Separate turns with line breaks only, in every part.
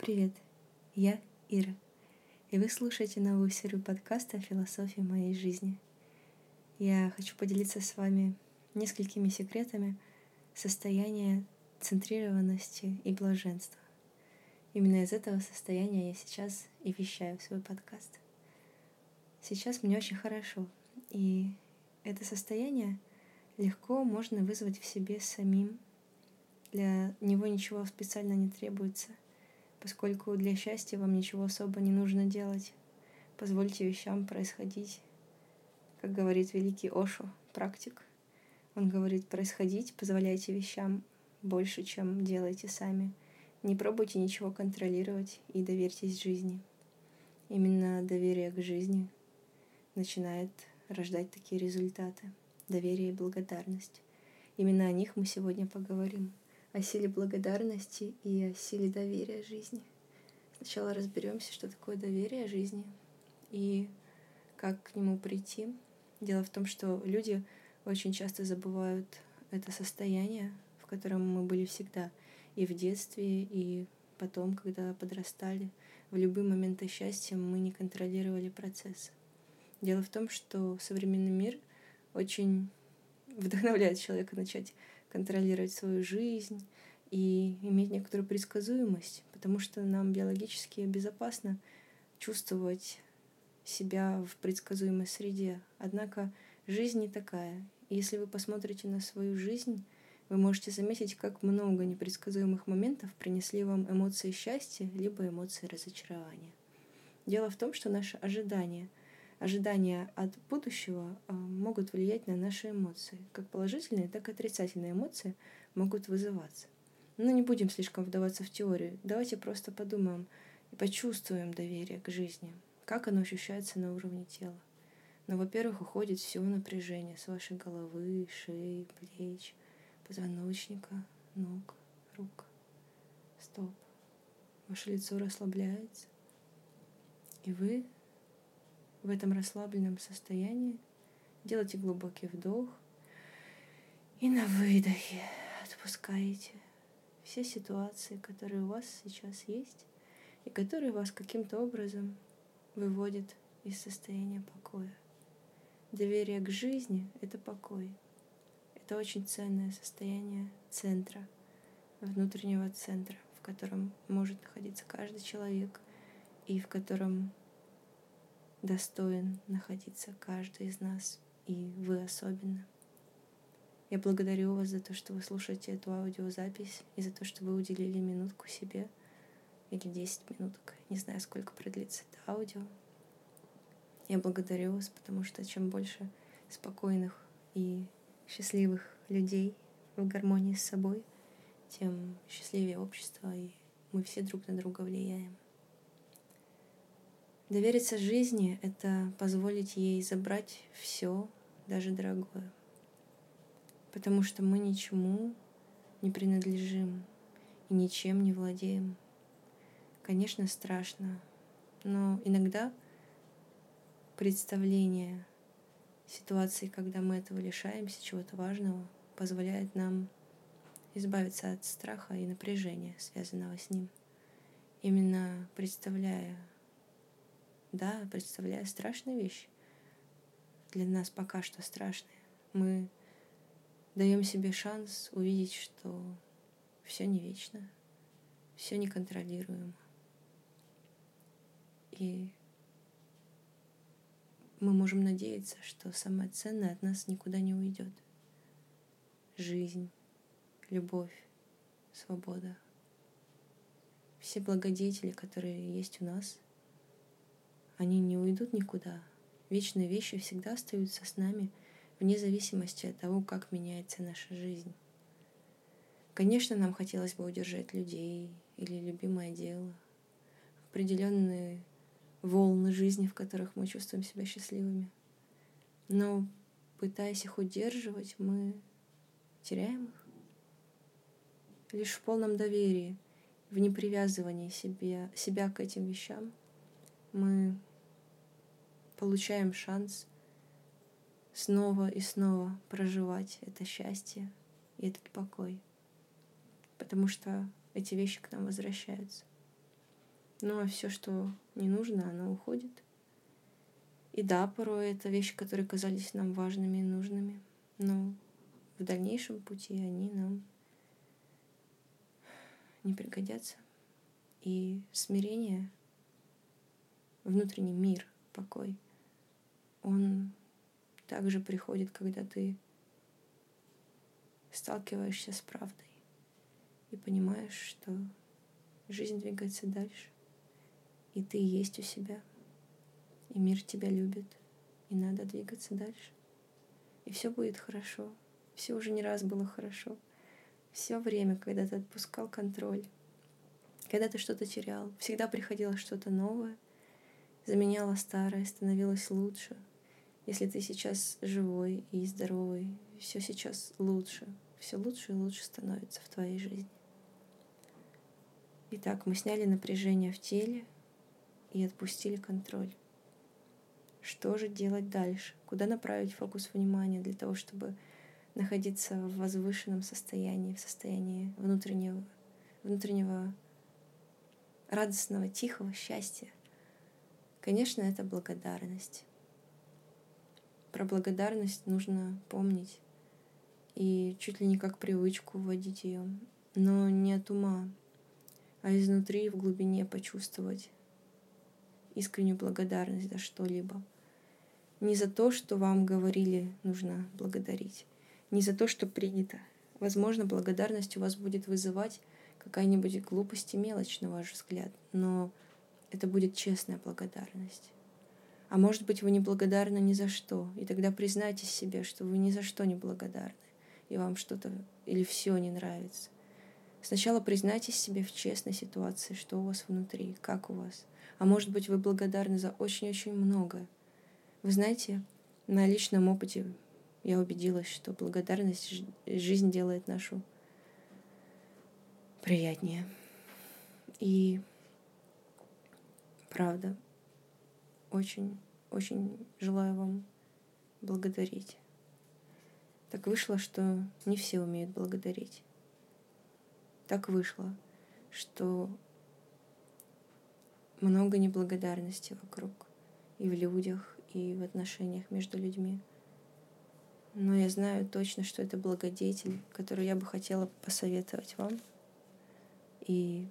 Привет, я Ира, и вы слушаете новую серию подкаста о философии моей жизни. Я хочу поделиться с вами несколькими секретами состояния центрированности и блаженства. Именно из этого состояния я сейчас и вещаю свой подкаст. Сейчас мне очень хорошо, и это состояние легко можно вызвать в себе самим. Для него ничего специально не требуется — поскольку для счастья вам ничего особо не нужно делать. Позвольте вещам происходить. Как говорит великий Ошо, практик. Он говорит, происходить, позволяйте вещам больше, чем делайте сами. Не пробуйте ничего контролировать и доверьтесь жизни. Именно доверие к жизни начинает рождать такие результаты. Доверие и благодарность. Именно о них мы сегодня поговорим о силе благодарности и о силе доверия жизни. Сначала разберемся, что такое доверие жизни и как к нему прийти. Дело в том, что люди очень часто забывают это состояние, в котором мы были всегда, и в детстве, и потом, когда подрастали. В любые моменты счастья мы не контролировали процесс. Дело в том, что современный мир очень вдохновляет человека начать контролировать свою жизнь и иметь некоторую предсказуемость, потому что нам биологически безопасно чувствовать себя в предсказуемой среде. Однако жизнь не такая. Если вы посмотрите на свою жизнь, вы можете заметить, как много непредсказуемых моментов принесли вам эмоции счастья, либо эмоции разочарования. Дело в том, что наши ожидания — ожидания от будущего а, могут влиять на наши эмоции. Как положительные, так и отрицательные эмоции могут вызываться. Но не будем слишком вдаваться в теорию. Давайте просто подумаем и почувствуем доверие к жизни. Как оно ощущается на уровне тела. Ну, во-первых, уходит все напряжение с вашей головы, шеи, плеч, позвоночника, ног, рук, стоп. Ваше лицо расслабляется, и вы в этом расслабленном состоянии делайте глубокий вдох и на выдохе отпускаете все ситуации, которые у вас сейчас есть и которые вас каким-то образом выводят из состояния покоя. Доверие к жизни — это покой. Это очень ценное состояние центра, внутреннего центра, в котором может находиться каждый человек и в котором достоин находиться каждый из нас, и вы особенно. Я благодарю вас за то, что вы слушаете эту аудиозапись, и за то, что вы уделили минутку себе, или 10 минуток, не знаю, сколько продлится это аудио. Я благодарю вас, потому что чем больше спокойных и счастливых людей в гармонии с собой, тем счастливее общество, и мы все друг на друга влияем. Довериться жизни — это позволить ей забрать все, даже дорогое. Потому что мы ничему не принадлежим и ничем не владеем. Конечно, страшно, но иногда представление ситуации, когда мы этого лишаемся, чего-то важного, позволяет нам избавиться от страха и напряжения, связанного с ним. Именно представляя да, представляю страшные вещи. Для нас пока что страшные. Мы даем себе шанс увидеть, что все не вечно, все неконтролируемо. И мы можем надеяться, что самое ценное от нас никуда не уйдет. Жизнь, любовь, свобода. Все благодетели, которые есть у нас — они не уйдут никуда. Вечные вещи всегда остаются с нами, вне зависимости от того, как меняется наша жизнь. Конечно, нам хотелось бы удержать людей или любимое дело, определенные волны жизни, в которых мы чувствуем себя счастливыми. Но пытаясь их удерживать, мы теряем их. Лишь в полном доверии, в непривязывании себя, себя к этим вещам мы получаем шанс снова и снова проживать это счастье и этот покой. Потому что эти вещи к нам возвращаются. Ну а все, что не нужно, оно уходит. И да, порой это вещи, которые казались нам важными и нужными, но в дальнейшем пути они нам не пригодятся. И смирение, внутренний мир, покой, он также приходит, когда ты сталкиваешься с правдой и понимаешь, что жизнь двигается дальше, и ты есть у себя, и мир тебя любит, и надо двигаться дальше. И все будет хорошо. Все уже не раз было хорошо. Все время, когда ты отпускал контроль, когда ты что-то терял, всегда приходило что-то новое, заменяло старое, становилось лучше. Если ты сейчас живой и здоровый, все сейчас лучше, все лучше и лучше становится в твоей жизни. Итак, мы сняли напряжение в теле и отпустили контроль. Что же делать дальше? Куда направить фокус внимания для того, чтобы находиться в возвышенном состоянии, в состоянии внутреннего, внутреннего радостного, тихого счастья? Конечно, это благодарность. Про благодарность нужно помнить и чуть ли не как привычку вводить ее, но не от ума, а изнутри в глубине почувствовать искреннюю благодарность за что-либо. Не за то, что вам говорили, нужно благодарить. Не за то, что принято. Возможно, благодарность у вас будет вызывать какая-нибудь глупость и мелочь, на ваш взгляд, но это будет честная благодарность. А может быть, вы не благодарны ни за что, и тогда признайтесь себе, что вы ни за что не благодарны, и вам что-то или все не нравится. Сначала признайтесь себе в честной ситуации, что у вас внутри, как у вас. А может быть, вы благодарны за очень-очень многое. Вы знаете, на личном опыте я убедилась, что благодарность жизнь делает нашу приятнее. И правда, очень, очень желаю вам благодарить. Так вышло, что не все умеют благодарить так вышло, что много неблагодарности вокруг и в людях, и в отношениях между людьми. Но я знаю точно, что это благодетель, который я бы хотела посоветовать вам. И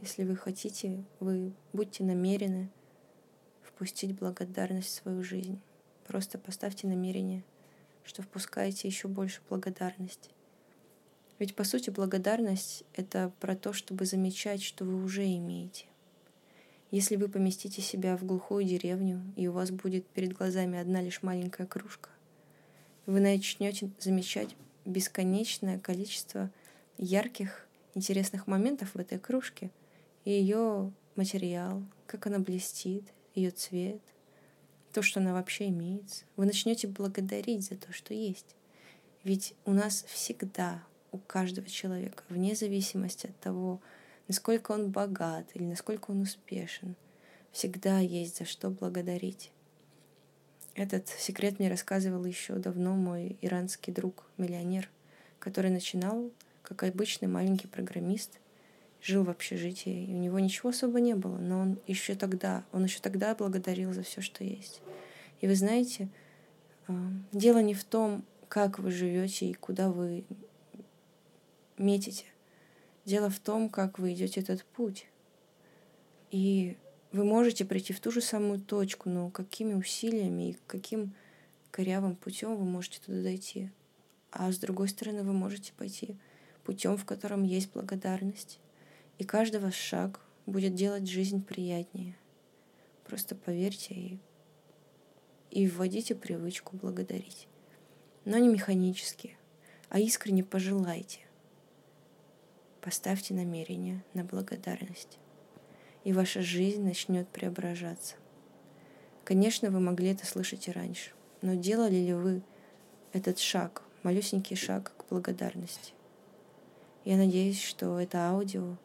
если вы хотите, вы будьте намерены впустить благодарность в свою жизнь. Просто поставьте намерение — что впускаете еще больше благодарности. Ведь по сути благодарность — это про то, чтобы замечать, что вы уже имеете. Если вы поместите себя в глухую деревню, и у вас будет перед глазами одна лишь маленькая кружка, вы начнете замечать бесконечное количество ярких, интересных моментов в этой кружке, ее материал, как она блестит, ее цвет — то, что она вообще имеется. Вы начнете благодарить за то, что есть. Ведь у нас всегда, у каждого человека, вне зависимости от того, насколько он богат или насколько он успешен, всегда есть за что благодарить. Этот секрет мне рассказывал еще давно мой иранский друг, миллионер, который начинал как обычный маленький программист – жил в общежитии, и у него ничего особо не было, но он еще тогда, он еще тогда благодарил за все, что есть. И вы знаете, а, дело не в том, как вы живете и куда вы метите. Дело в том, как вы идете этот путь. И вы можете прийти в ту же самую точку, но какими усилиями и каким корявым путем вы можете туда дойти. А с другой стороны, вы можете пойти путем, в котором есть благодарность, и каждый ваш шаг будет делать жизнь приятнее. Просто поверьте и, и вводите привычку благодарить. Но не механически, а искренне пожелайте. Поставьте намерение на благодарность, и ваша жизнь начнет преображаться. Конечно, вы могли это слышать и раньше, но делали ли вы этот шаг, малюсенький шаг к благодарности? Я надеюсь, что это аудио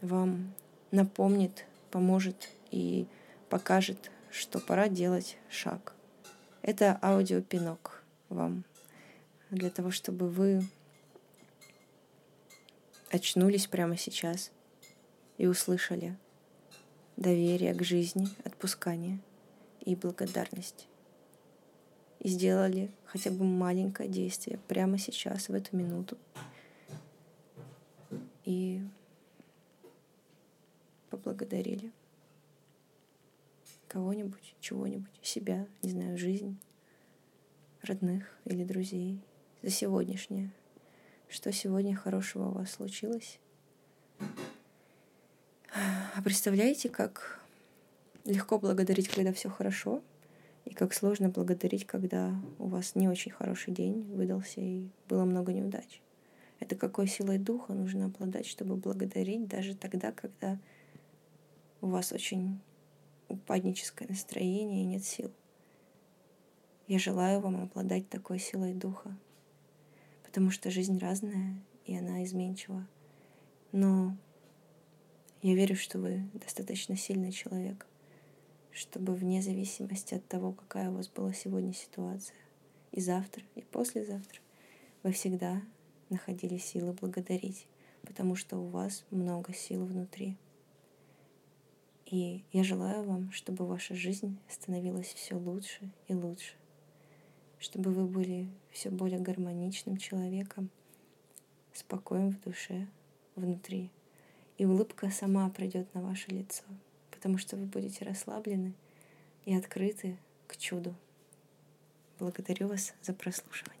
вам напомнит, поможет и покажет, что пора делать шаг. Это аудиопинок вам для того, чтобы вы очнулись прямо сейчас и услышали доверие к жизни, отпускание и благодарность. И сделали хотя бы маленькое действие прямо сейчас, в эту минуту. И поблагодарили кого-нибудь, чего-нибудь, себя, не знаю, жизнь, родных или друзей за сегодняшнее. Что сегодня хорошего у вас случилось? А представляете, как легко благодарить, когда все хорошо, и как сложно благодарить, когда у вас не очень хороший день выдался и было много неудач. Это какой силой духа нужно обладать, чтобы благодарить даже тогда, когда у вас очень упадническое настроение и нет сил. Я желаю вам обладать такой силой духа, потому что жизнь разная, и она изменчива. Но я верю, что вы достаточно сильный человек, чтобы вне зависимости от того, какая у вас была сегодня ситуация, и завтра, и послезавтра, вы всегда находили силы благодарить, потому что у вас много сил внутри. И я желаю вам, чтобы ваша жизнь становилась все лучше и лучше, чтобы вы были все более гармоничным человеком, спокоем в душе, внутри. И улыбка сама придет на ваше лицо, потому что вы будете расслаблены и открыты к чуду. Благодарю вас за прослушивание.